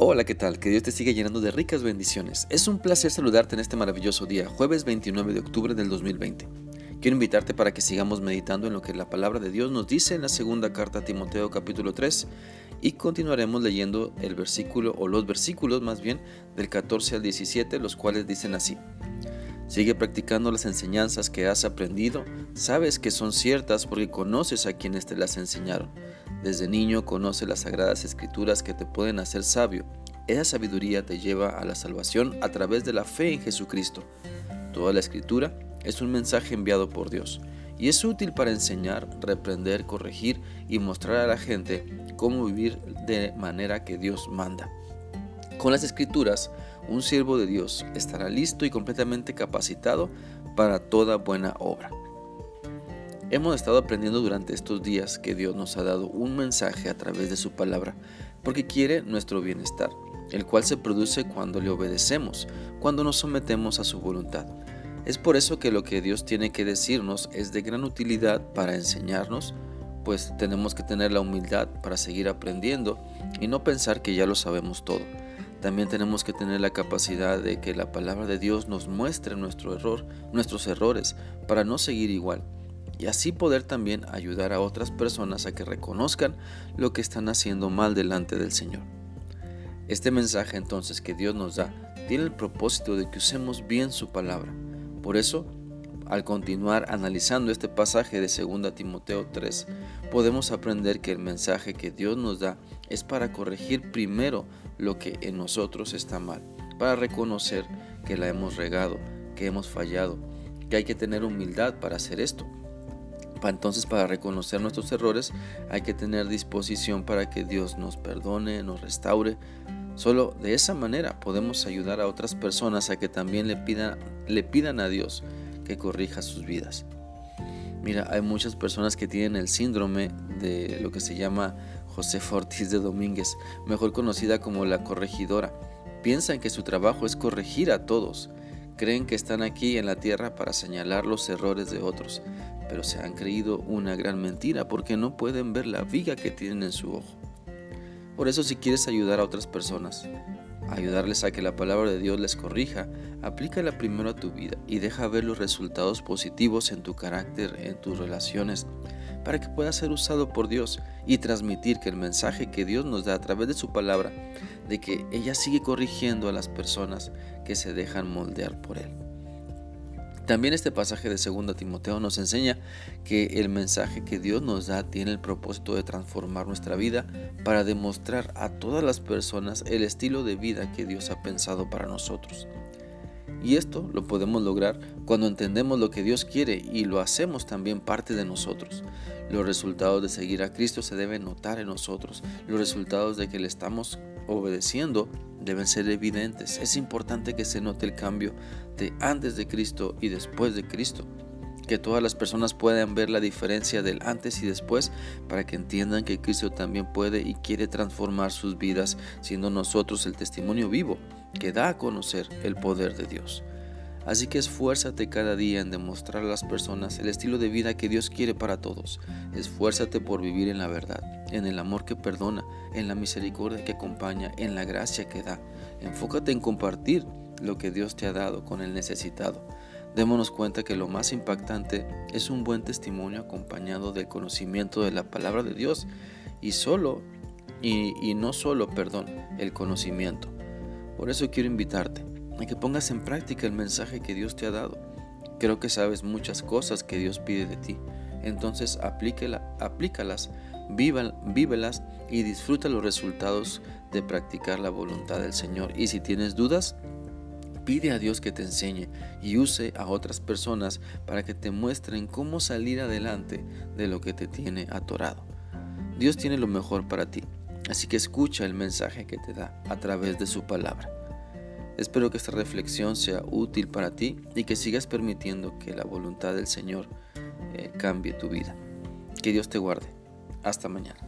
Hola, ¿qué tal? Que Dios te siga llenando de ricas bendiciones. Es un placer saludarte en este maravilloso día, jueves 29 de octubre del 2020. Quiero invitarte para que sigamos meditando en lo que la palabra de Dios nos dice en la segunda carta a Timoteo capítulo 3 y continuaremos leyendo el versículo o los versículos más bien del 14 al 17, los cuales dicen así. Sigue practicando las enseñanzas que has aprendido, sabes que son ciertas porque conoces a quienes te las enseñaron. Desde niño conoce las sagradas escrituras que te pueden hacer sabio. Esa sabiduría te lleva a la salvación a través de la fe en Jesucristo. Toda la escritura es un mensaje enviado por Dios y es útil para enseñar, reprender, corregir y mostrar a la gente cómo vivir de manera que Dios manda. Con las escrituras, un siervo de Dios estará listo y completamente capacitado para toda buena obra. Hemos estado aprendiendo durante estos días que Dios nos ha dado un mensaje a través de su palabra, porque quiere nuestro bienestar, el cual se produce cuando le obedecemos, cuando nos sometemos a su voluntad. Es por eso que lo que Dios tiene que decirnos es de gran utilidad para enseñarnos, pues tenemos que tener la humildad para seguir aprendiendo y no pensar que ya lo sabemos todo. También tenemos que tener la capacidad de que la palabra de Dios nos muestre nuestro error, nuestros errores, para no seguir igual y así poder también ayudar a otras personas a que reconozcan lo que están haciendo mal delante del Señor. Este mensaje entonces que Dios nos da tiene el propósito de que usemos bien su palabra. Por eso, al continuar analizando este pasaje de 2 Timoteo 3, podemos aprender que el mensaje que Dios nos da es para corregir primero lo que en nosotros está mal, para reconocer que la hemos regado, que hemos fallado, que hay que tener humildad para hacer esto entonces para reconocer nuestros errores hay que tener disposición para que Dios nos perdone, nos restaure. Solo de esa manera podemos ayudar a otras personas a que también le pidan, a Dios que corrija sus vidas. Mira, hay muchas personas que tienen el síndrome de lo que se llama José Ortiz de Domínguez, mejor conocida como la corregidora. Piensan que su trabajo es corregir a todos. Creen que están aquí en la tierra para señalar los errores de otros, pero se han creído una gran mentira porque no pueden ver la viga que tienen en su ojo. Por eso si quieres ayudar a otras personas, ayudarles a que la palabra de Dios les corrija, aplícala primero a tu vida y deja ver los resultados positivos en tu carácter, en tus relaciones, para que pueda ser usado por Dios y transmitir que el mensaje que Dios nos da a través de su palabra, de que ella sigue corrigiendo a las personas que se dejan moldear por Él. También este pasaje de 2 Timoteo nos enseña que el mensaje que Dios nos da tiene el propósito de transformar nuestra vida para demostrar a todas las personas el estilo de vida que Dios ha pensado para nosotros. Y esto lo podemos lograr cuando entendemos lo que Dios quiere y lo hacemos también parte de nosotros. Los resultados de seguir a Cristo se deben notar en nosotros. Los resultados de que le estamos obedeciendo deben ser evidentes. Es importante que se note el cambio de antes de Cristo y después de Cristo. Que todas las personas puedan ver la diferencia del antes y después para que entiendan que Cristo también puede y quiere transformar sus vidas, siendo nosotros el testimonio vivo que da a conocer el poder de Dios. Así que esfuérzate cada día en demostrar a las personas el estilo de vida que Dios quiere para todos. Esfuérzate por vivir en la verdad, en el amor que perdona, en la misericordia que acompaña, en la gracia que da. Enfócate en compartir lo que Dios te ha dado con el necesitado. Démonos cuenta que lo más impactante es un buen testimonio acompañado del conocimiento de la palabra de Dios y solo y, y no solo, perdón, el conocimiento. Por eso quiero invitarte y que pongas en práctica el mensaje que Dios te ha dado. Creo que sabes muchas cosas que Dios pide de ti. Entonces aplícalas, vívelas y disfruta los resultados de practicar la voluntad del Señor. Y si tienes dudas, pide a Dios que te enseñe y use a otras personas para que te muestren cómo salir adelante de lo que te tiene atorado. Dios tiene lo mejor para ti, así que escucha el mensaje que te da a través de su palabra. Espero que esta reflexión sea útil para ti y que sigas permitiendo que la voluntad del Señor eh, cambie tu vida. Que Dios te guarde. Hasta mañana.